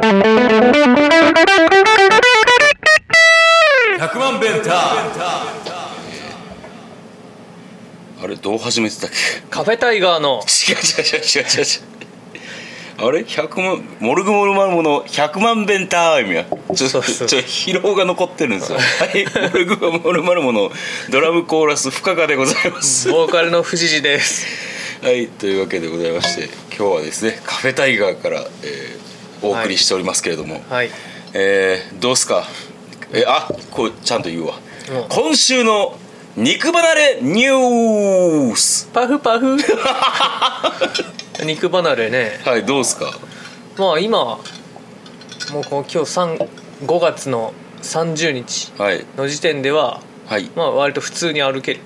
100万弁タあれどう始めてたっけ？カフェタイガーの。違う違う違う違う違う。あれ？100万モルグモルマルモの100万弁タイちょっと疲労が残ってるんですよ。はい。モルグモルマルモのドラムコーラス深川でございます。ボーカルの藤次です。はい。というわけでございまして今日はですねカフェタイガーから、えーお送りしておりますけれども、はい。えーどうすか？えあこれちゃんと言うわ、うん。今週の肉離れニュース。パフパフ。肉離れね。はいどうすか？まあ今もうこの今日3 5月の30日はい。の時点でははい。まあ割と普通に歩ける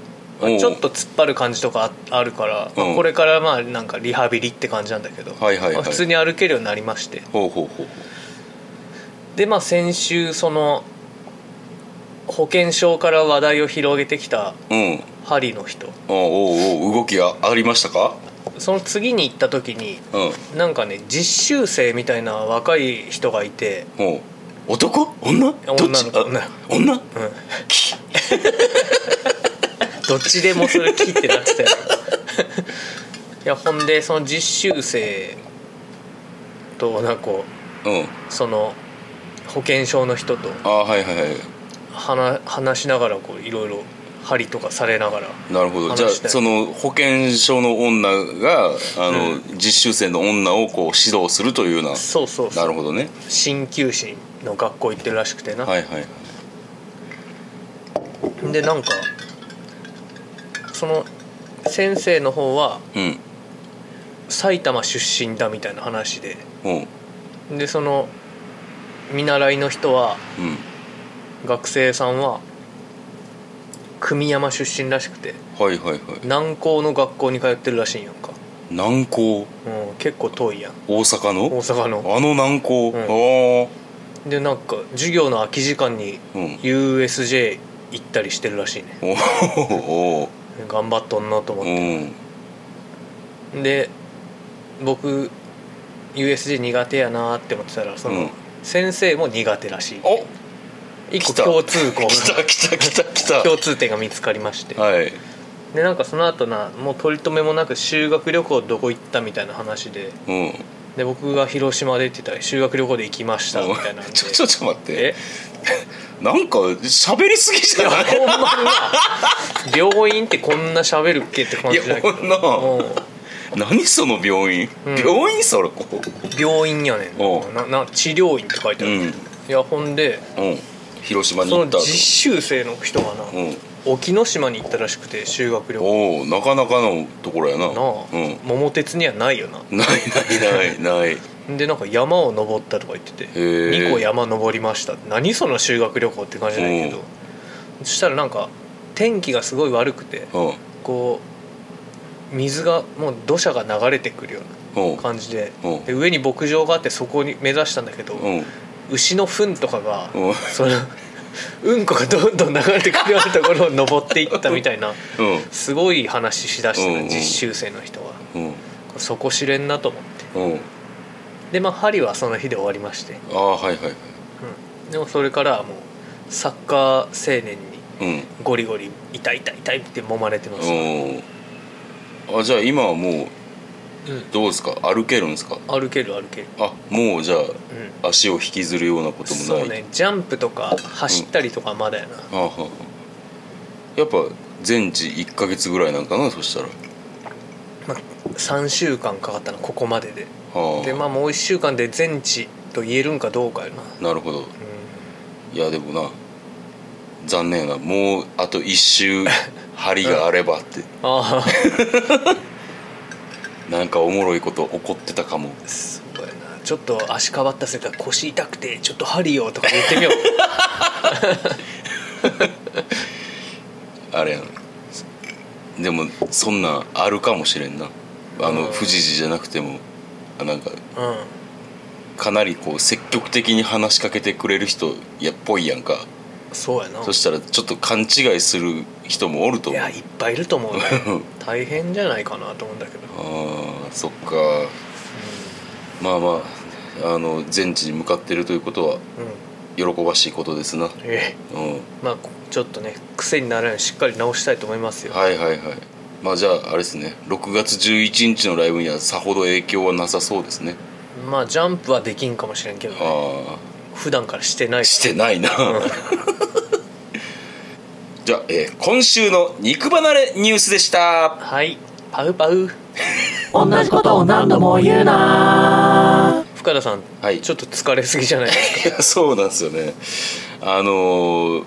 ちょっと突っ張る感じとかああるから、まあうん。これからまあなんかリハビリって感じなんだけど、はいはいはい。まあ普通に歩けるようになりまして。ほうほうほう。でまあ先週その保険証から話題を広げてきたうん。針の人。おうおうおう動きがありましたか？その次に行った時にうん。なんかね実習生みたいな若い人がいて、男？女？女の子。あ女？うん、どっちでもそれ切ってなってたよ。いやほんでその実習生となんかこうん。うその保険証の人とあはいはいはい。話話しながらこういろいろ針とかされながらなるほど。じゃあその保険証の女があの、実習生の女をこう指導するというようなそうそうそう。なるほどね。鍼灸師の学校行ってるらしくてな、はいはいはい。でなんかその先生の方はうん。埼玉出身だみたいな話で。うん。でその見習いの人はうん。学生さんは久美山出身らしくてはいはいはい。南高の学校に通ってるらしいんやんか、南高？うん、結構遠いやん。大阪の？大阪の。あの南高、ん。あでなんか授業の空き時間にあうん。USJ 行ったりしてるらしいね。おお頑張っとんなと思っうて、ん。で僕 USJ 苦手やなって思ってたらその、うん。先生も苦手らしい。お一個来た。共通項来た来た来た来た。共通点が見つかりまして。はい。でなんかその後なもう取り留めもなく修学旅行どこ行ったみたいな話で。うんで僕が広島でって言ったら修学旅行で行きましたみたいなんで。ちょちょちょ待って。え？なんか喋りすぎじゃない？ほんまにな。病院ってこんな喋るっけって感じだけど。いやほんなうん。何その病院、うん。病院それここ病院やねおんなな治療院って書いてある、うん。いやほんでうん。広島に行ったその実習生の人がな、うん沖ノ島に行ったらしくて修学旅行。おおなかなかのところやな。なあ、うん。桃鉄にはないよな。ないないないない。でなんか山を登ったとか言っててへえ2個山登りました。何その修学旅行って感じだけど。そしたらなんか天気がすごい悪くてうん。こう水がもう土砂が流れてくるよううん。な感じでうん。で上に牧場があってそこに目指したんだけどうん。牛の糞とかがうん。そのうんこがどんどん流れてくるようなところを登っていったみたいなうん。すごい話しだしたうん。うんな実習生の人は。うん。そこ知れんなと思って。うん。でまあ針はその日で終わりまして。ああはいはいはい。うん。でもそれからはもうサッカー青年にうん。ゴリゴリ痛い痛い痛いって揉まれてます、うんあじゃあ今はもううんどうですか？歩けるんですか？歩ける歩ける、あもうじゃうん、あ足を引きずるようなこともない？そうね。ジャンプとか走ったりとかまだやな、あははやっぱ全治1か月ぐらいなんかな？そしたら。まあ、3週間かかったなここまでで。はあ。でまあもう1週間で全治と言えるんかどうかよな、なるほど。ういやでもな残念やな。もうあと1周 針があればって。ん、あなんかおもろいこと起こってたかもちょっと足変わったせいか腰痛くてちょっと針をとか言ってみよう。あれやなでもそんなんあるかもしれんな。あのうん。富士寺じゃなくても。あなんかうん。かなりこう積極的に話しかけてくれる人やっぽいやんか。そうやな。そしたらちょっと勘違いする人もおると思う。いやいっぱいいると思うね。大変じゃないかなと思うんだけど、あーそっか。まあまああの全地に向かってるということはうん。喜ばしいことですな、えうん、えまあこちょっとね癖にならないようにしっかり直したいと思いますよ。はいはいはい。まあじゃああれですね。6月11日のライブにはさほど影響はなさそうですね。まあジャンプはできんかもしれんけど、ね、あ普段からしてないから。あしてないなじゃあ、えー今週の肉離れニュースでした。はい。パウパウ。同じことを何度も言うな。深田さん、はい。ちょっと疲れすぎじゃないですか？いやそうなんですよね。あのー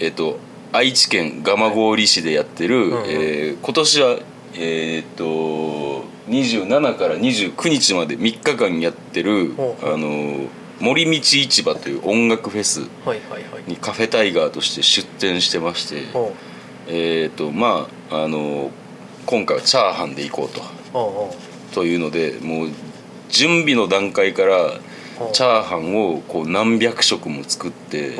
えっと愛知県蒲郡市でやってる、んうん。えー今年はえーっと27から29日まで3日間やってる、あのー森道市場という音楽フェスにカフェタイガーとして出店してましてえーっとまああのー今回はチャーハンで行こうと。というのでもう準備の段階からチャーハンをこう何百食も作って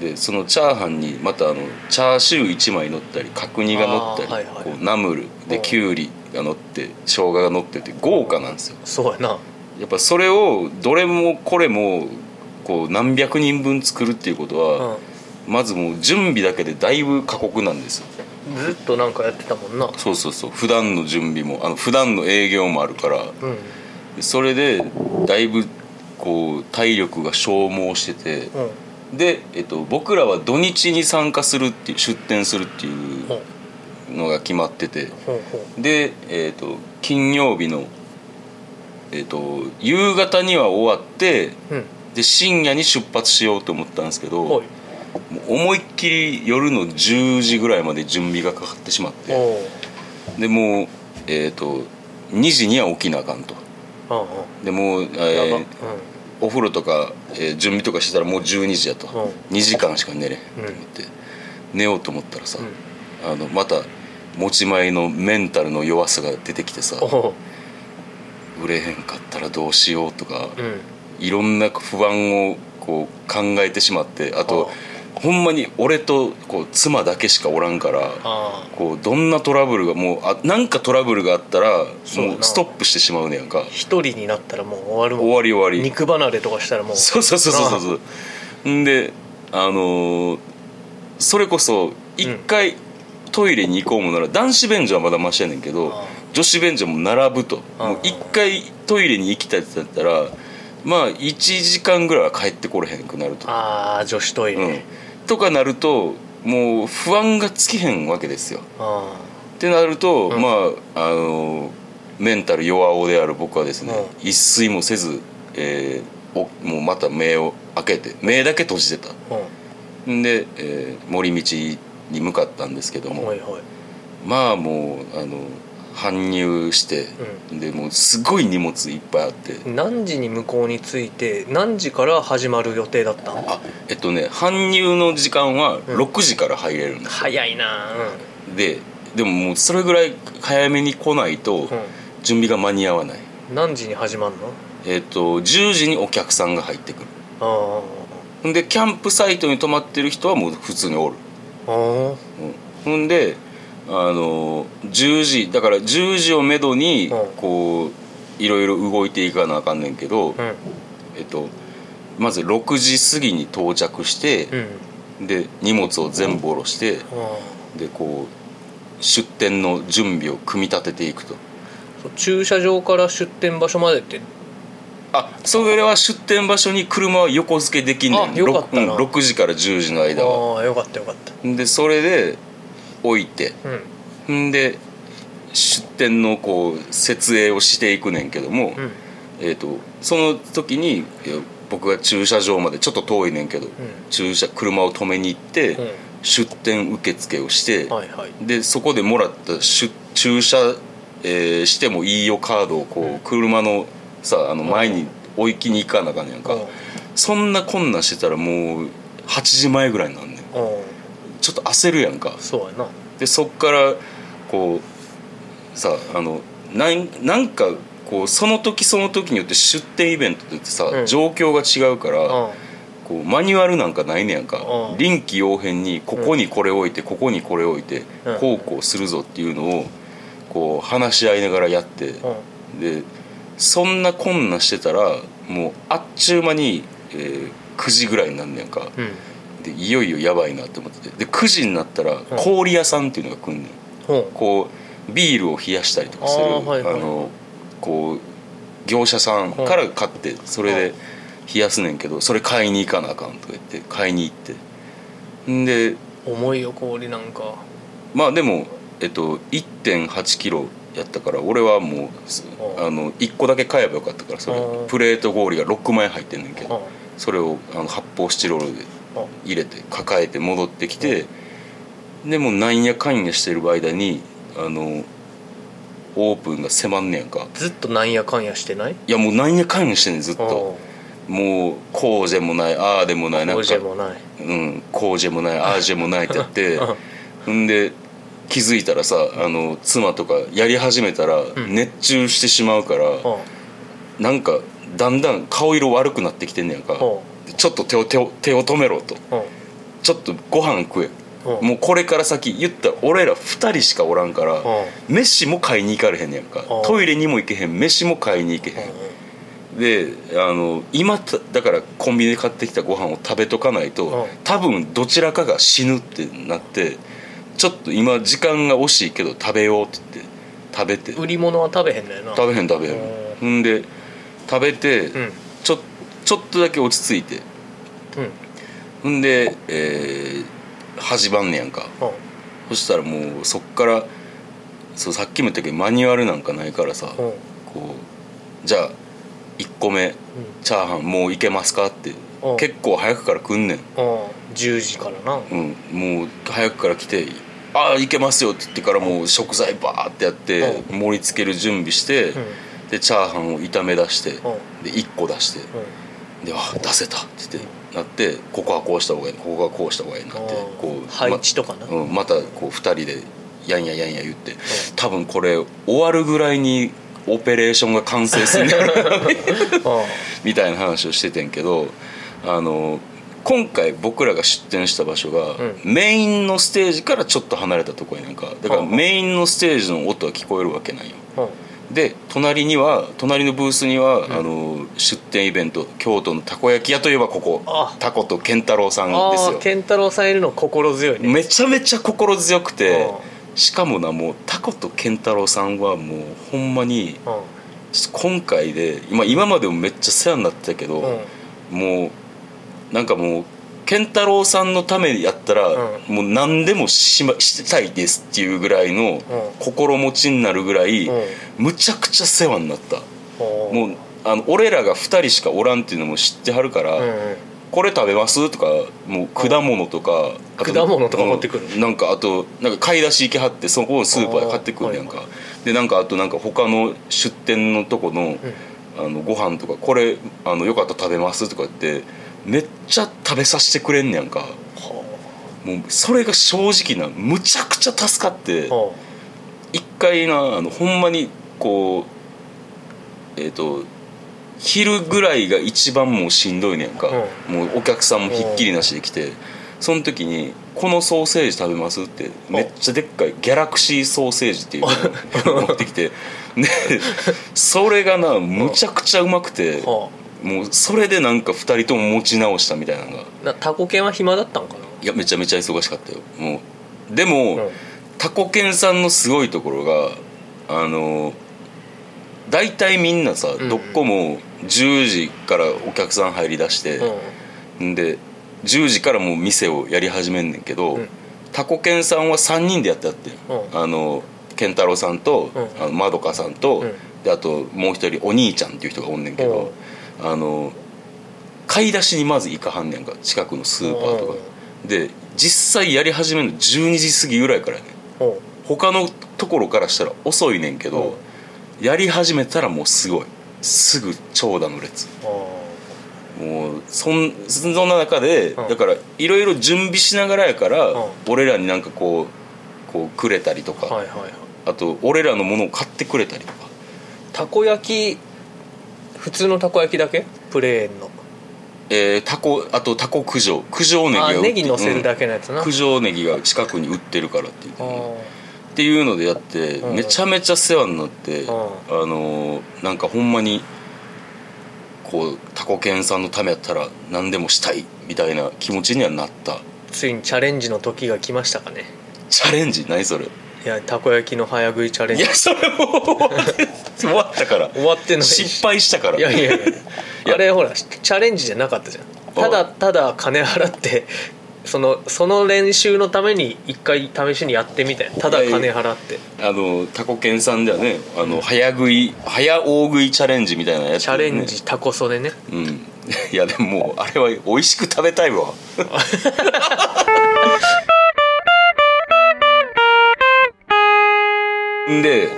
でそのチャーハンにまたあのチャーシュー1枚乗ったり角煮が乗ったり、はいはい。こうナムルでう。んきゅうりが乗って生姜が乗ってて豪華なんですよ。そうやなやっぱそれをどれもこれもこう何百人分作るっていうことは、まずもう準備だけでだいぶ過酷なんですよ。うんずっとなんかやってたもんな。そうそうそう。普段の準備もあの普段の営業もあるから。うん。それでだいぶこう体力が消耗してて。うん。で、えっと、僕らは土日に参加するっていう出店するっていうのが決まってて。で、えっと、金曜日の、えっと、夕方には終わってううん。で深夜に出発しようと思ったんですけど思いっきり夜の10時ぐらいまで準備がかかってしまってでもう、えっと2時には起きなあかんと。でもう、えーお風呂とか、えー準備とかしてたらもう12時やと、うん。2時間しか寝れんと思って、寝ようと思ったらさ、うん。あのまた持ち前のメンタルの弱さが出てきてさ売れへんかったらどうしようとか、うん。いろんな不安をこう考えてしまってあとほんまに俺とこう妻だけしかおらんからあこうどんなトラブルがもうあなんかトラブルがあったらもうストップしてしまうねやんか。あ一人になったらもう終わるもん。終わり終わり。肉離れとかしたらもう。そうそうそうそうそうそんであのーそれこそ一回トイレに行こうもなら男子便所はまだマシやねんけど女子便所も並ぶと。一回トイレに行きたいってなったらまあ1時間ぐらいは帰ってこれへんくなると、ああ女子トイレ、うん、とかなるともう不安がつきへんわけですよ。あってなると、うん。まああのメンタル弱おである僕はですね、う一睡もせず、えーおもうまた目を開けて目だけ閉じてた。あうんん。で、えー森道に向かったんですけども、はいはい。まあもうあの搬入して、でもうすごい荷物いっぱいあって、何時に向こうに着いて何時から始まる予定だったんあえっとね搬入の時間はうん。6時から入れるんですよ、早いなででももうそれぐらい早めに来ないとうん、準備が間に合わない、うん、何時に始まるの？えっと10時にお客さんが入ってくる。あほんでキャンプサイトに泊まってる人はもう普通におる、あああうん、ほんであの10時だから10時をめどにうん。こういろいろ動いていかなあかんねんけど、うん。えっとまず6時過ぎに到着してう、ん。で荷物を全部下ろしてあでこう出店の準備を組み立てていくと。駐車場から出店場所までって。あそれは出店場所に車は横付けできんねん。あよかったな。ろくうん6時から10時の間は。ああよかったよかった。でそれで置いて。うんんで出店のこう設営をしていくねんけども、うん。えー、とその時にえー僕が駐車場までちょっと遠いねんけど、駐車車を止めに行って、うん。出店受付をして、はいはい。でそこでもらった出駐車、えーしてもいいよカードをこう、うん。車のさあの前に置いきに行かなあかんねやんか、うん。そんな困難してたらもう8時前ぐらいになんねん。うんちょっと焦るやんか。そうやな。でそっからこうさあのなんなんかこうその時その時によって出店イベントってさ、うん。状況が違うから、うん。こうマニュアルなんかないねやんか、うん。臨機応変にここにこれ置いて、ここにこれ置いて、うん。こうこうするぞっていうのをこう話し合いながらやって、うん。でそんな困難してたらもうあっちゅう間に、えー9時ぐらいになんねんか。うんでいよいよやばいなって思ってて。で9時になったら氷屋さんっていうのが来んねん。ほこうビールを冷やしたりとかするあはいはい。のこう業者さんから買ってそれで冷やすねんけどそれ買いに行かなあかんとか言って買いに行って。んでう重いよ氷なんか。まあでもえっと1 8キロやったから俺はもうあの1個だけ買えばよかったからそれ。うん。プレート氷が6枚入ってんねんけうん。どそれをあの発泡スチロールでうん入れて抱えて戻ってきてでもうなんやかんやしてる間にあのオープンが迫んねやんか。ずっとなんやかんやしてない？いやもうなんやかんやしてんねんずっと。もうこうでもないああでもないなんかこうじゃもない。うんこうじゃもないああじゃもないってやって うん。んで気づいたらさあの妻とかやり始めたらん。熱中してしまうから、う。んなんかだんだん顔色悪くなってきてんねやんか、ほちょっと手を手を手を止めろと。うん。ちょっとご飯食え、うん。もうこれから先言ったら俺ら2人しかおらんから、飯も買いに行かれへんねやんか、うん。トイレにも行けへん。飯も買いに行けへん、であの今ただからコンビニで買ってきたご飯を食べとかないと、うん。多分どちらかが死ぬってなってちょっと今時間が惜しいけど食べようって言って食べて。売り物は食べへんのやな。食べへん食べへん。ほんで食べて、うん。ちょちょっとだけ落ち着いて。うん。ほんで、えー、始まんねやんか。うん。そしたらもうそっからそうさっきも言ったけどマニュアルなんかないからさ、うん。こうじゃあ1個目チャーハンもういけますかってうん。結構早くから来んねん、うん。10時からな。うん、もう早くから来て「ああいけますよ」って言ってからもう食材バーってやってう盛り付ける準備して、うん。でチャーハンを炒め出して、うん。で1個出して。うんで「あ出せた」って言ってなってここはこうした方がいいここはこうした方がいいなってこう配置とかな。まうん、またこう2人でやんややんや言って多分これ終わるぐらいにオペレーションが完成する。んだろうなみたいな話をしててんけどあの今回僕らが出店した場所が、うメインのステージからちょっと離れたとこやねんか。だからうんメインのステージの音は聞こえるわけないよ。うんで隣には隣のブースには、あの出店イベント京都のたこ焼き屋といえばここ。あ。タコと健太郎さんですよ。健太郎さんいるの心強いね。めちゃめちゃ心強くてうしかもなもうタコと健太郎さんはもうほんまにうん。今回で今今までもめっちゃ世話になってたけど、うん。もうなんかもう健太郎さんのためやったら、うもう何でもし,、ま、したいですっていうぐらいの心持ちになるぐらい、うん。むちゃくちゃ世話になった。おーもうあの俺らが2人しかおらんっていうのも知ってはるから「うんうん。これ食べます?」とかもう果物とか、あと果物とか持ってくるうんなんかあとなんか買い出し行きはってそこのスーパーで買ってくるやんか、でなんかあとなんか他の出店のとこの,、あのご飯とか「これあのよかったら食べます?」とか言ってめっちゃ食べさせてくれんねやんか。はもうそれが正直なむちゃくちゃ助かって一回なあのほんまにこうえっ、と昼ぐらいが一番もうしんどいねやんか、もうお客さんもひっきりなしで来てその時に「このソーセージ食べます?」ってめっちゃでっかいギャラクシーソーセージっていうのを持ってきて。でそれがなむちゃくちゃうまくてもうそれでなんか2人とも持ち直したみたいなのが。あなタコ犬は暇だったんかな？いやめちゃめちゃ忙しかったよ。もう。でも、うん。タコケンさんのすごいところがあの大体みんなさ、ん。どっこも10時からお客さん入りだして、ん、で10時からもう店をやり始めんねんけど、うん。タコケンさんは3人でやってやってん、うん。あの健太郎さんと、うん。あのまどかさんと、うん。であともう一人お兄ちゃんっていう人がおんねんけど、あの買い出しにまず行かはんねんか近くのスーパーとか、で実際やり始めるの12時過ぎぐらいからやね。んう。ん他のところからしたら遅いねんけど、やり始めたらもうすごい。すぐ長蛇の列。あもうそんそんな中で、うん。だからいろいろ準備しながらやから、うん。俺らになんかこうこうくれたりとか、あはいはいはい。あと俺らのものを買ってくれたりとか。たこ焼き普通のたこ焼きだけ？プレーンの。えー、タコあとタコ九条。九条ネギがあ売ってネギ乗せるだけのやつな、うん。九条ネギが近くに売ってるからっていう。あっていうのでやって、うん。めちゃめちゃ世話になって、うん。あのーなんかほんまにこうタコケンさんのためやったら何でもしたいみたいな気持ちにはなった。ついにチャレンジの時が来ましたかね。チャレンジ？何それ？いやたこ焼きの早食いチャレンジ。いやそれもう終わったから。終わってないし。失敗したから。いやいやいや。や。あれほらチャレンジじゃなかったじゃん。ただただ金払ってそのその練習のために一回試しにやってみたよただ金払って。あのタコケンさんではねあの早食い早大食いチャレンジみたいなやつ、ね、チャレンジタコ袖ね。うん。いやでももうあれは美味しく食べたいわ で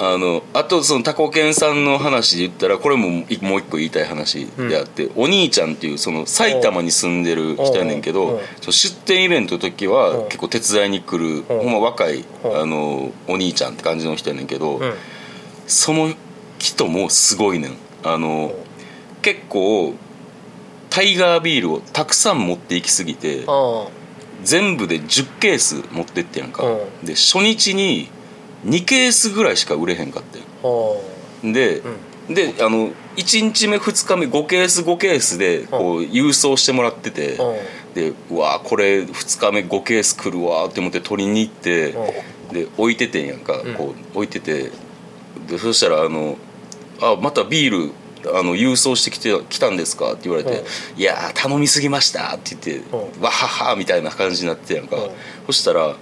あのあとそのタコケンさんの話で言ったらこれももう一個言いたい話であって、お兄ちゃんっていうその埼玉に住んでる人やねんけど出店イベントの時おはう。結構手伝いに来るほんま若いあのお兄ちゃんって感じの人やねんけど、うん。その人もすごいねん。あの結構タイガービールをたくさん持っていきすぎてあ全部で10ケース持ってってやんか。う。で初日に2ケースぐらいしか売れへんかってで、うん。であの1日目2日目5ケース5ケースでこう郵送してもらっててうん。でうわこれ2日目5ケース来るわって思って取りに行ってで置いててんやんか、うん。こう置いててでそしたらあの「あまたビールあの郵送してきて来たんですか?」って言われてうん「いやー頼みすぎました」って言ってうん「わはは」みたいな感じになってやんか、うん。そしたら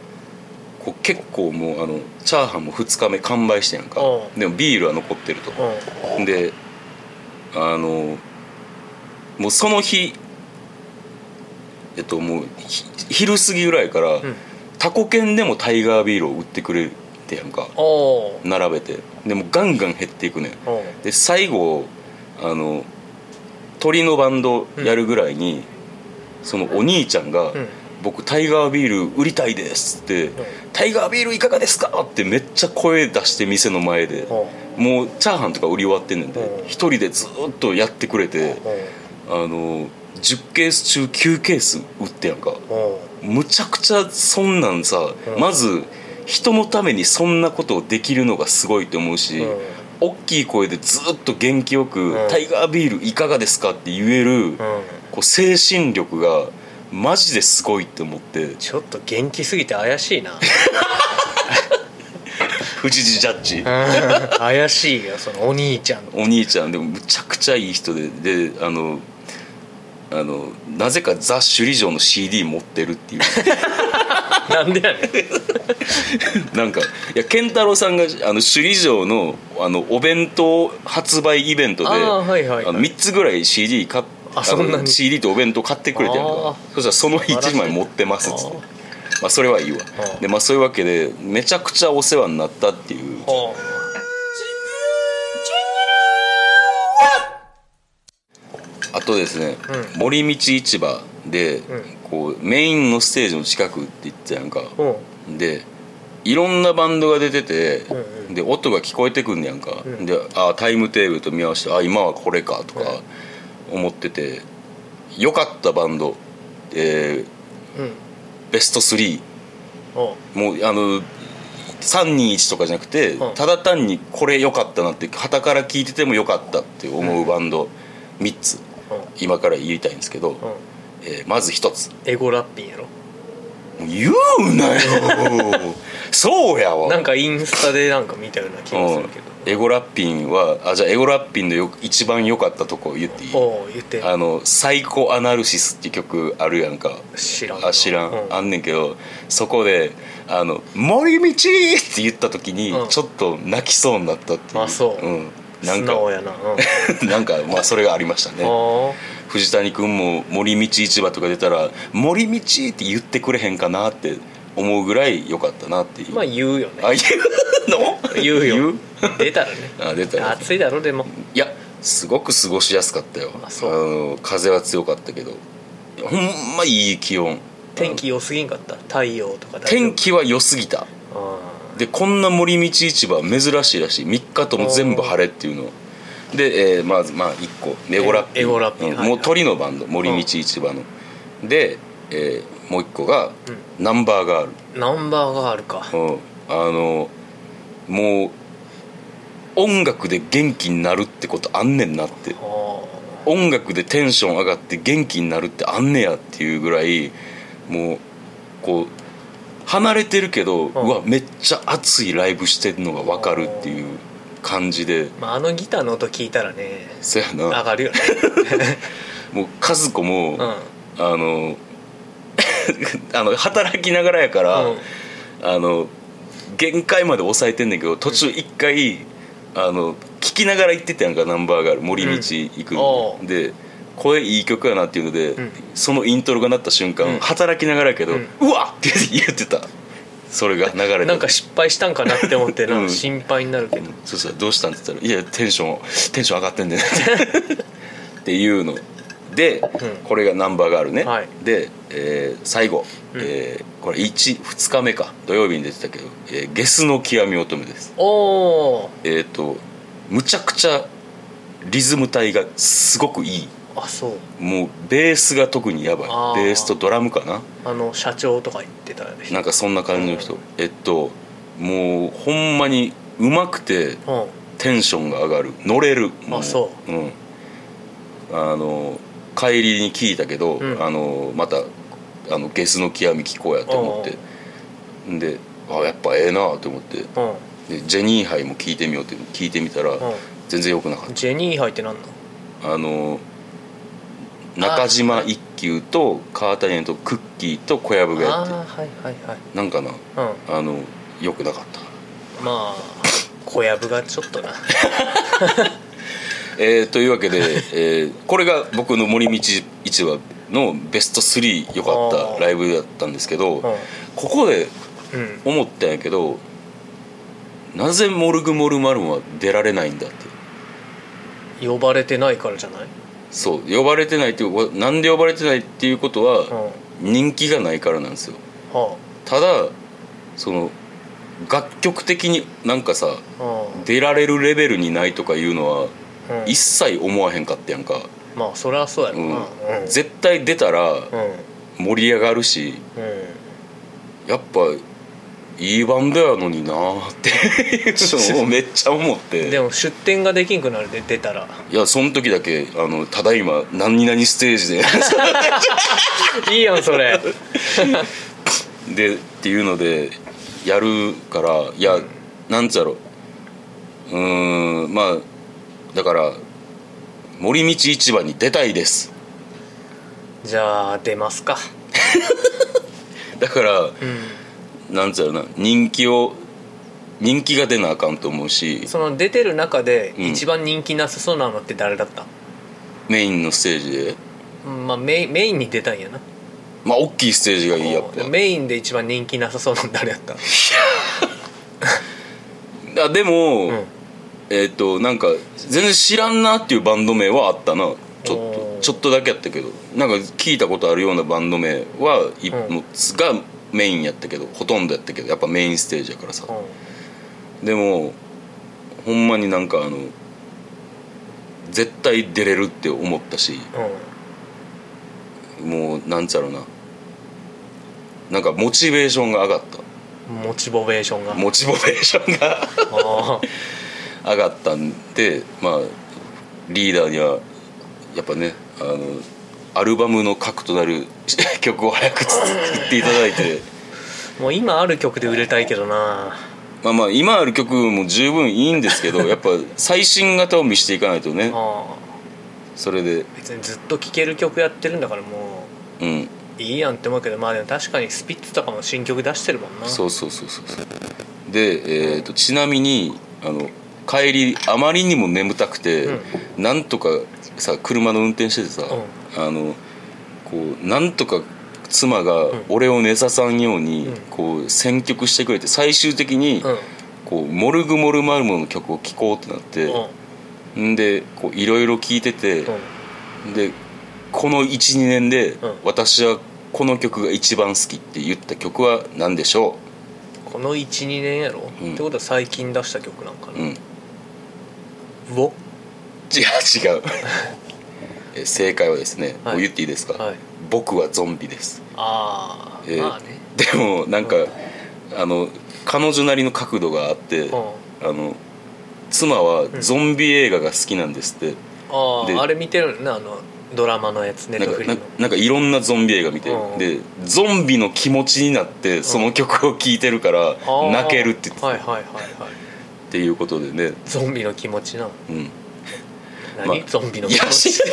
こう結構もうあのチャーハンも2日目完売してやんか、うん。でもビールは残ってると、うん。であのもうその日えっともうひ昼過ぎぐらいから、ん。タコ犬でもタイガービールを売ってくれてやんか。並べて。でもガンガン減っていくねで最後あの鳥のバンドやるぐらいに、そのお兄ちゃんが「うん僕タイガービール売りたいです」って「タイガービールいかがですか?」ってめっちゃ声出して店の前でもうチャーハンとか売り終わってんねんでうん。一人でずっとやってくれてあの10ケース中9ケース売ってやんか。むちゃくちゃそんなんさ、うん。まず人のためにそんなことをできるのがすごいと思うし、うん。大きい声でずっと元気よくうん「タイガービールいかがですか?」って言える、うんこう精神力がマジですごいって思って。ちょっと元気すぎて怪しいな。藤井ジャッジ。うん。怪しいよそのお兄ちゃん。お兄ちゃんでもむちゃくちゃいい人で。であのあのなぜかザ・首里城の CD 持ってるっていう。なんでやねん。なんかいや健太郎さんがあの首里城のあのお弁当発売イベントであーはいはいはい。あの3つぐらい CD 買っあそんなにの CD とお弁当買ってくれてんあか。ー。そしたらその1枚持ってますっつって。まあそれはいいわ。でまあそういうわけでめちゃくちゃお世話になったっていう。ほあとですね、う森道市場で、ん。こうメインのステージの近くって言ってたやんか。でいろんなバンドが出てて、うんうん。で音が聞こえてくんねやんか、うん。であタイムテーブルと見合わせてあ今はこれかとか思ってて良かったバンド、えーううん。ベスト3おう。もうあの321とかじゃなくて、うん。ただ単にこれ良かったなって旗から聞いてても良かったって思うバンド3つうん。今から言いたいんですけど、うん。えーまず1つ。エゴラッピンやろ言うなよ。そうやわ。なんかインスタでなんか見たような気がするけど。エゴラッピンはあじゃあエゴラッピンのよ一番良かったとこ言っていい？おう言って。あの「サイコアナルシス」って曲あるやんか。知らん。あ知らん、うあんねんけどそこで「あの森道!」って言った時にうん。ちょっと泣きそうになったっていう。あそう。うんなん素かな。うん。なんかまあそれがありましたね。あ藤谷君も森道市場とか出たら「森道!」って言ってくれへんかなって思うぐらい良かったなっていう。ーまあ言うよね。あ言うの？言うよ。出たらね。あ出たよ暑いだろでも。いやすごく過ごしやすかったよ。あの風は強かったけど。ほんまいい気温。天気良すぎんかった？太陽とか天気は良すぎた。あでこんな森道市場珍しいらしい。3日とも全部晴れっていうの。で、えーまずまあ1個エゴラッピンエゴラッピンう。ん。もう鳥のバンド森道市場の、で、えーもう1個が、ナンバーガール。ーナンバーガールか。うん。あのもう音楽で元気になるってことあんねんなって。あ音楽でテンション上がって元気になるってあんねやっていうぐらいもうこう離れてるけど、うわめっちゃ熱いライブしてるのが分かるっていう感じで。まあ、あのギターの音聞いたらねそや上ながるよね。もう和子も、うん。あの あの働きながらやから、うん。あの限界まで抑えてんねんけど途中一回、あの聞きながら行ってたやんかナンバーガール森道行くの、うん。で声いい曲やなっていうので、ん。そのイントロが鳴った瞬間、うん。働きながらやけど、ううんわっ! って言ってた。それが流れてなんか失敗したんかなって思って な心配になるけど、そうそうどうしたんって言ったら「いやテンションテンション上がってんねん」っていうので、これがナンバーガールね、はい。で、えー最後、うん。えーこれ 1, 2日目か。土曜日に出てたけど「えーゲスの極み乙女」です。おおえっ、とむちゃくちゃリズム体がすごくいいあそう。もうベースが特にやばい。あー。ベースとドラムかな。あの社長とか言ってたでしょ。なんかそんな感じの人、うんえっともうほんまにうまくてうん。テンションが上がる。乗れる。もあそう。うん。あの帰りに聞いたけど、うん。あのまたあのゲスの極み聞こうやと思って。ん。であやっぱええなと思って。うん。でジェニーハイも聞いてみようって聞いてみたら、うん。全然よくなかっジェニーハイって何なのたあの中島一休と川谷絵とクッキーと小籔がやって。はいはいはい。なんかなうあのよくなかった。んまあ小籔がちょっとな。えーというわけで、えーこれが僕の森道市場のベスト3良かったライブだったんですけど、うここでんうん。思ったんやけどなぜモルグモルマルモは出られないんだって。呼ばれてないからじゃない？そう呼ばれてないっていうなんで呼ばれてないっていうことは、うん。人気がないからなんですよ。はただその楽曲的になんかさあ出られるレベルにないとかいうのはうん。うん一切思わへんかったやんか、まあそれはそうやろうん。なうん。絶対出たらうん。盛り上がるしうん。やっぱいいバンドやのになーって。いう。の をめっちゃ思って。でも出店ができんくなるで出たら。いやその時だけあのただいま何々ステージで。いいやんそれ。でっていうのでやるからいやなんつうやろ。うーんまあだから森道市場に出たいです。じゃあ出ますか。だからうんなんつうやろな人気を人気が出なあかんと思うしその出てる中でうん。一番人気なさそうなのって誰だった、メインのステージで。うんまあメインメインに出たんやな。まあ大きいステージがいいやっぱ。メインで一番人気なさそうなの誰やった？あでも、うん。えっ、となんか全然知らんなっていうバンド名はあったな。ちょっおとー。ちょっとだけやったけど。なんか聞いたことあるようなバンド名はい、うん。のつがメインやったけどほとんどやったけどやっぱメインステージやからさ。うでもほんまになんかあの絶対出れるって思ったしんうん。もうなんちゃろうな。なんかモチベーションが上がった。モチボベーションが。モチベーションがあ上がったんでまあリーダーにはやっぱねあのアルバムの核となる 曲を早く作っていただいて。あもう今ある曲で売れたいけどな。まあまあ今ある曲も十分いいんですけどやっぱ最新型を見せていかないとね。それで。別にずっと聴ける曲やってるんだからもうん。ういいやんって思うけどまあでも確かにスピッツとかも新曲出してるもんな。そうそうそうそうで、えー、とちなみにあの帰りあまりにも眠たくて、なんとかさ車の運転しててさ、あのこうなんとか妻が俺を寝ささんように、うん。こう選曲してくれて最終的に、うん。こうモルグモルマルモの曲を聴こうってなって、ん。でこういろいろ聴いてて、うん。でこの12年で、うん。私はこの曲が一番好きって言った曲は何でしょこの12年やろ、うん。ってことは最近出した曲なんかな、ううん違う違う え正解はですね、はい。もう言っていいですか、はい。僕はゾンビです。ああ、えーまあね。でもなんか、あの彼女なりの角度があって、うん。あの妻はゾンビ映画が好きなんですって、であああれ見てるねあのドラマのやつネッなんかいろんなゾンビ映画見てうんでゾンビの気持ちになってその曲を聴いてるから泣けるって言ってた。はいはいはいはい。っていうことでね。ゾンビの気持ちなうん何、まあゾンビの気いや持ち。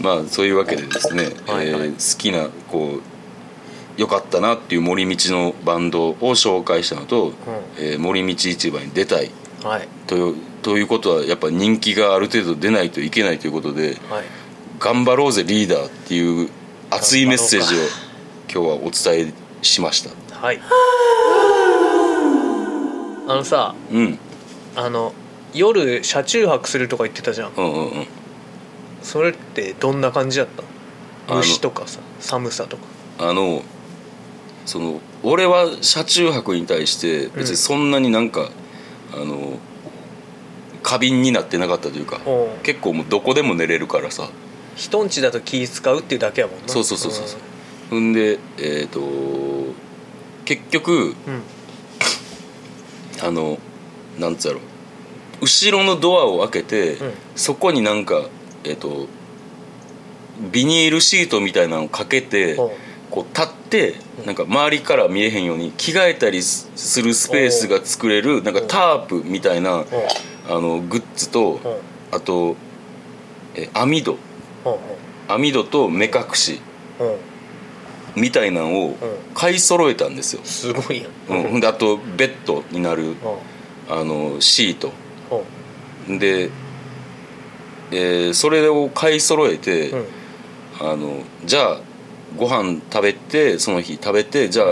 まあそういうわけでですね、はいはい。えー好きなこう良かったなっていう森道のバンドを紹介したのと、えー森道市場に出たい。はい。というということはやっぱ人気がある程度出ないといけないということではい「頑張ろうぜリーダー」っていう熱いメッセージを今日はお伝えしました。はい。あのさうん。あの夜車中泊するとか言ってたじゃん。うんうんうん。それってどんな感じだった？あの虫とかさ寒さとか。あのその俺は車中泊に対して別にそんなになんか、あの過敏になってなかったというかおう。結構もうどこでも寝れるからさ。人んちだと気使うっていうだけやもんな。そうそうそうそうそう。ほんでえっ、と結局うん、うん。あのなんつうやろ後ろのドアを開けて、うん。そこになんかえっ、とビニールシートみたいなのをかけておう。こう立ってなんか周りから見えへんように着替えたりすするスペースが作れるなんかタープみたいなあのグッズとあとえ網戸。網戸と目隠しみたいなのを買い揃えたんですよ、すごいやん。うん、あとベッドになるあのシートで、えーそれを買い揃えて、うん。あのじゃあご飯食べてその日食べてじゃあ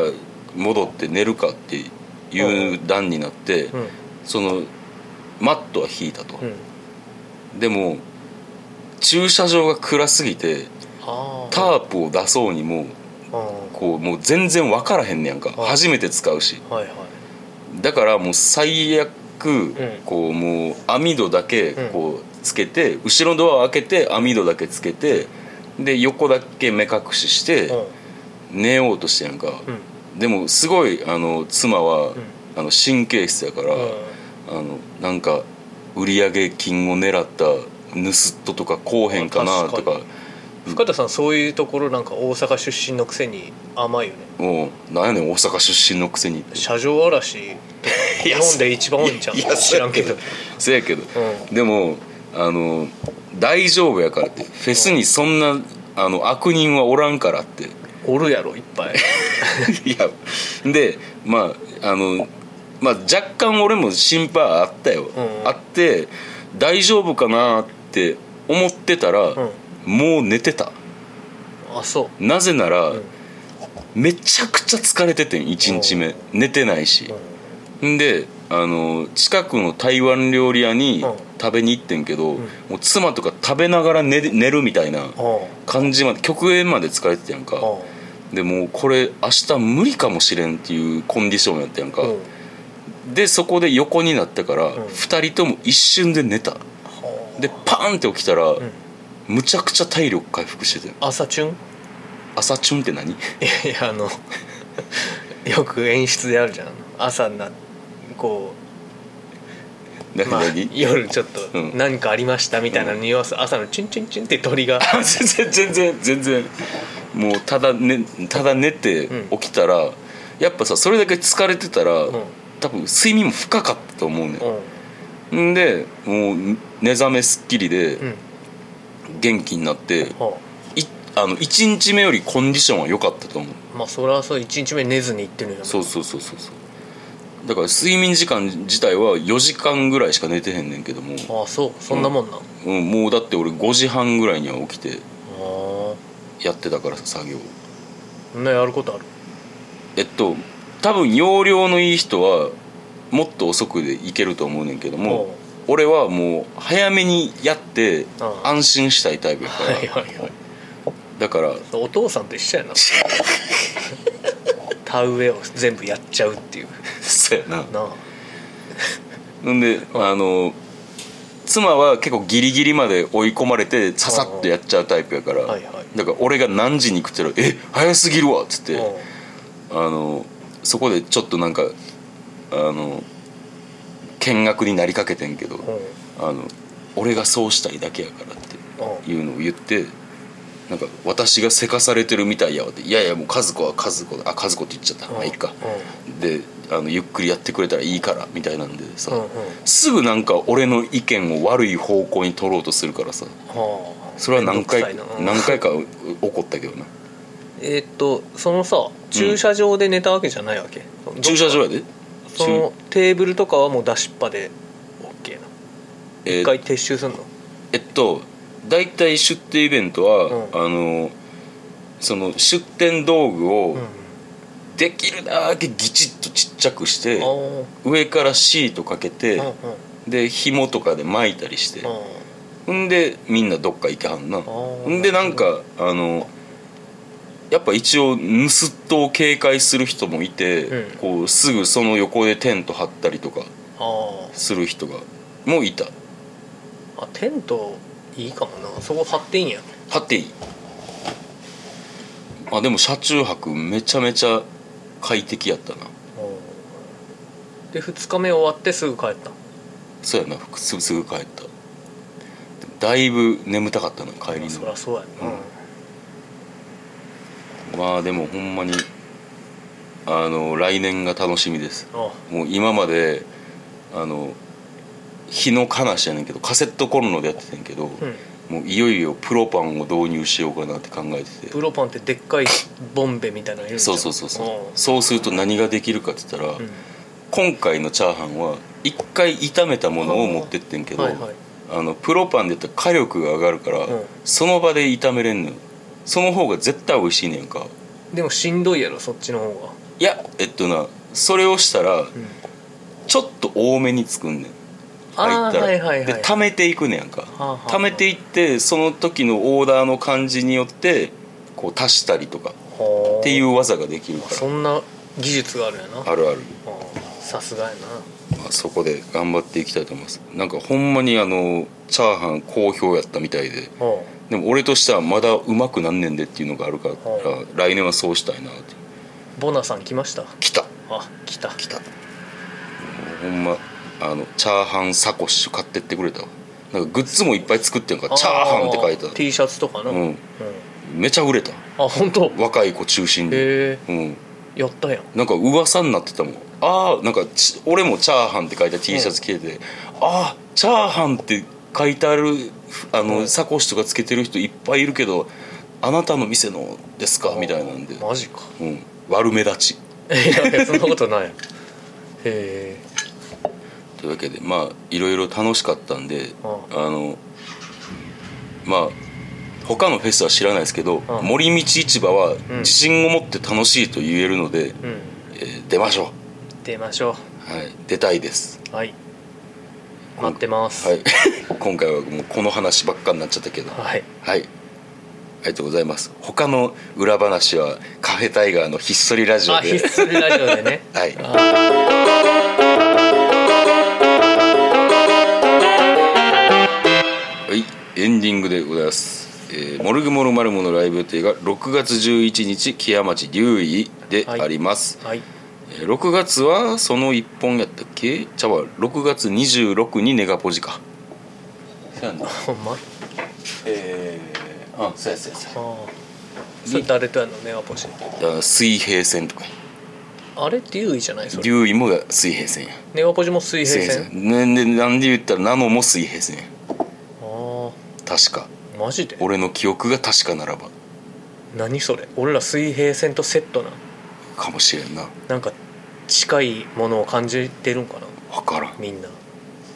戻って寝るかっていう段になって、うん。そのマットは引いたと、うん。でも駐車場が暗すぎてあタープを出そうにもあこうもう全然分からへんねやんか。あ初めて使うし。はいはい。だからもう最悪、ん。こうもう網戸だけうん。こうつけて、後ろのドアを開けて網戸だけつけてで横だけ目隠ししてうん。寝ようとしてやんか、うん。でもすごいあの妻は、あの神経質やから、うん。あのなんか売上金を狙った盗人とかこうへんかなとか深田さんそういうところなんか大阪出身のくせに甘いよね。もうなんやねん大阪出身のくせにって。車上荒らし。日本で一番多いんちゃう？いや知らんけど。せやけど、うでもあの大丈夫やからって。フェスにそんなあの悪人はおらんからって。おるやろいっぱい。いやでまああのまあ若干俺も心配あったよ、うん。あって大丈夫かなって思ってたら、うんもう寝てた。あそう。なぜなら、ん。めちゃくちゃ疲れててん1日目。寝てないし、ん。であの近くの台湾料理屋にうん。食べに行ってんけど、もう妻とか食べながら寝寝るみたいなうん。感じまで極限まで疲れてたやんか、でもうこれ明日無理かもしれんっていうコンディションやったやんか、うん。でそこで横になったから、ん。2人とも一瞬で寝た。でパーンって起きたら、んむちゃくちゃ体力回復してて朝チュン？朝チュンって何？いやいやあの よく演出であるじゃん。朝になこう、まあ、夜ちょっとうん。何かありましたみたいなニュアンス、朝のチュンチュンチュンって鳥が。あ 全然全然全然。もうただ,、ね、ただ寝て起きたら、やっぱさそれだけ疲れてたら、ん。多分睡眠も深かったと思うねうん。んでもう目覚めすっきりでうん元気になって、はいあの1日目よりコンディションは良かったと思う。あまあそれはそう1日目寝ずに行ってるんやそうそうそうそうそう。だから睡眠時間自体は4時間ぐらいしか寝てへんねんけども、ああそう。そんなもんなん、あうん、もうだって俺5時半ぐらいには起きてあやってたからさ作業そんなやることある？えっと多分容量のいい人はもっと遅くでいけると思うねんけども俺はもう早めにやって安心したいタイプやから、はいはいはい。だからお父さんと一緒やな。田植えを全部やっちゃうっていう。そうやな。なあ。んであの妻は結構ギリギリまで追い込まれてささっとやっちゃうタイプやから、はいはい。だから俺が何時に行くってたら「え早すぎるわ」っつって。うん。あのそこでちょっとなんかあの見学になりかけてんけどあの俺がそうしたいだけやからっていうのを言ってなんか私がせかされてるみたいやわっていやいやもう和子は和子だあ和子って言っちゃったまあいいかであのゆっくりやってくれたらいいからみたいなんでさ、うんうんすぐなんか俺の意見を悪い方向に取ろうとするからさはあそれは何回何回か怒ったけどなえっとそのさ駐車場で寝たわけじゃないわけ、駐車場やでそのテーブルとかはもう出しっぱで OK なえー一回撤収すんの？えっと大体出店イベントは、うん。あのその出店道具をうん。できるだけギチッとちっちゃくして、上からシートかけて、うんうん。で紐とかで巻いたりして、うん。んでみんなどっか行けはんな。ー。んでなんかあのやっぱ一応盗人を警戒する人もいて、うん。こうすぐその横でテント張ったりとかあする人がもういた。ーあテントいいかもな。そこ張っていいんや。張っていい。あでも車中泊めちゃめちゃ快適やったな。で2日目終わってすぐ帰った。そうやな。すすぐ帰った。だいぶ眠たかったな帰りそりのゃそうやな、うんまあでもほんまにあの来年が楽しみです。あもう今まであの日の話やねんけどカセットコンロでやっててんけど、うん。もういよいよプロパンを導入しようかなって考えてて。プロパンってでっかいボンベみたいなのそうそうそうそう。そうすると何ができるかって言ったら、うん。今回のチャーハンは一回炒めたものを持ってってんけど、はいはい。あのプロパンでやったら火力が上がるから、うん。その場で炒めれんのよその方が絶対美味しいねんか。でもしんどいやろそっちの方が。いやえっとなそれをしたらうん。ちょっと多めに作んねん。入ったら、はいはいはい。で貯めていくねやんか、はあはあ貯めていってその時のオーダーの感じによってこう足したりとか。はあっていう技ができるかそんな技術があるんやな。らある。ある、さすがやな。まあ、そこで頑張っていきたいと思います。なんかほんまにあのチャーハン好評やったみたいで。はでも俺としてはまだうまくなんねんでっていうのがあるからは来年はそうしたいなって。あボナさん来ました？来た。あ来た。来た。ほんまあのチャーハンサコッシュ買ってってくれたわ。なんかグッズもいっぱい作ってんからチャーハンって書いた T シャツとかな、うん。めちゃ売れた。あ本当？若い子中心で、へえ。うん、やったやん。なんか噂になってたもん。ああなんかち俺もチャーハンって書いた T シャツ着てて、ああチャーハンって書いてあるあの、うんサコッシュとかつけてる人いっぱいいるけどあなたの店のですか？みたいなんで、マジか。うん、悪目立ち。いやそんなことない。へえ。というわけでまあいろいろ楽しかったんでああのまあ他のフェスは知らないですけど、うん森道市場はん。自信を持って楽しいと言えるので、うん。えー出ましょ出ましょう、はい、出たいです。うはい待ってます。はい。今回はもうこの話ばっかになっちゃったけど。はい。はい。ありがとうございます。他の裏話はカフェタイガーのひっそりラジオあでひっそりラジオでね。はい。あはい、エンディングでございます。えーモルグモルマルモのライブ予定が6月11日木屋町竜医であります、はい。えー6月はその1本やったっけ？ちゃうわ。6月26にネガポジか。そうやんな。ほんま？あえー、あそうやそうやそうや。あそれ誰とやんの？ネガポジ。だから水平線とか。あれって優位じゃない？それ。竜医も水平線や。ネガポジも水平水平線線ねでなんで言ったらナノも水平線や。あ確か。あマジで？俺の記憶が確かならば。何それ？俺ら水平線とセットな。かもしれんな。なんか近いものを感じてるんかな。分からん。みんな。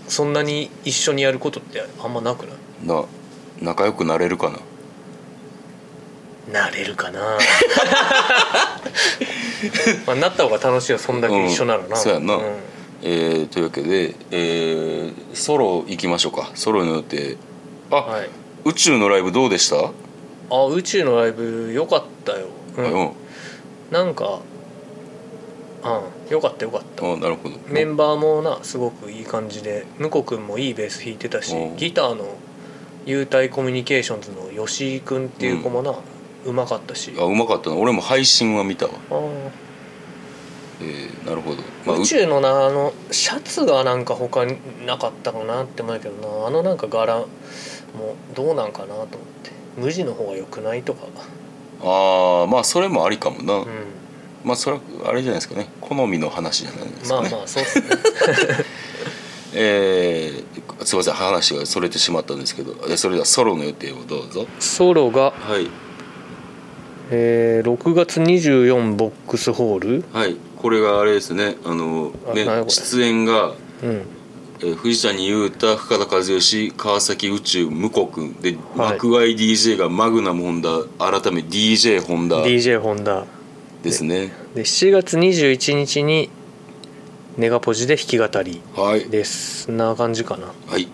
そんなに一緒にやることってあんまなくない？な仲良くなれるかな？なれるかな。まあなった方が楽しいよそんだけ一緒ならな、うんそうやな。うん。えーというわけで、えーソロ行きましょうか。ソロの予定あ、はい。宇宙のライブどうでした、あ宇宙のライブよかったよ、ううんん、なんかうん。よかったよかった。あなるほど。メンバーもなすごくいい感じで向こう君もいいベース弾いてたしうん。ギターの幽体コミュニケーションズの吉井君っていう子もな、うまかったし。あうまかったな。俺も配信は見たわ。あーえーなるほど、まあ、う宇宙のなあのシャツがなんか他になかったかなって思うけどな。あのなんか柄もどうなんかなと思って。無地の方が良くないとかああまあそれもありかもな、うんまあそれはあれじゃないですかね。好みの話じゃないですかね、まあまあそうっすね。えーすいません話がそれてしまったんですけど。でそれではソロの予定をどうぞ。ソロが、はい。えー6月24ボックスホール。はい。これがあれですね。あのね出演が、うん。えー藤谷裕太深田和義川崎宇宙向こで、はい。幕外 DJ がマグナムホンダ改め DJ ホンダ。DJ ホンダですね。で7月21日にネガポジで弾き語りはい。です。そんな感じかな。はい、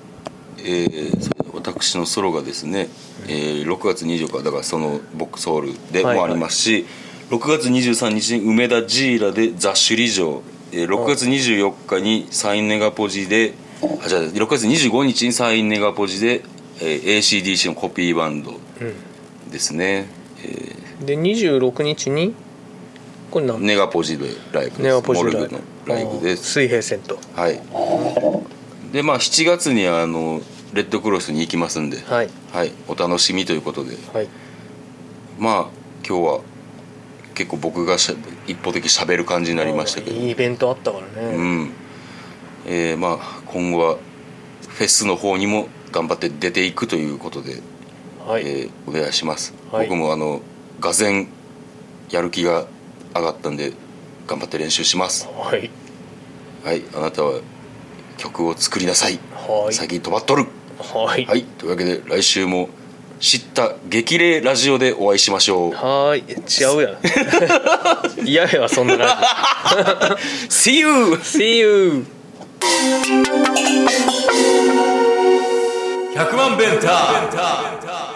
えー私のソロがですね、えー6月24日だからそのボックスホールでもありますし、6月23日に梅田ジーラでザ・首里城、えー6月24日にサインネガポジであじゃあ6月25日にサインネガポジで、えー ACDC のコピーバンドうですね、えんで26日にこれネガポジでライブです。ネガモルグのライブです。水平線と。はい。でまあ7月にあのレッドクロスに行きますんで。はい。はい、お楽しみということで。はい。まあ今日は結構僕がしゃ一方的に喋る感じになりましたけど。いいイベントあったからうね、ん。えーまあ今後はフェスの方にも頑張って出ていくということで、はい、えーお願いします、はい。僕もあのがぜんやる気が上がったんで頑張って練習します。はい。はいあなたは曲を作りなさい。はい。先飛ばっとる。はい。はいというわけで来週も知った激励ラジオでお会いしましょう。はーい。違うやん。嫌やわそんなラ See you! ジオ。See you! 100万ベンター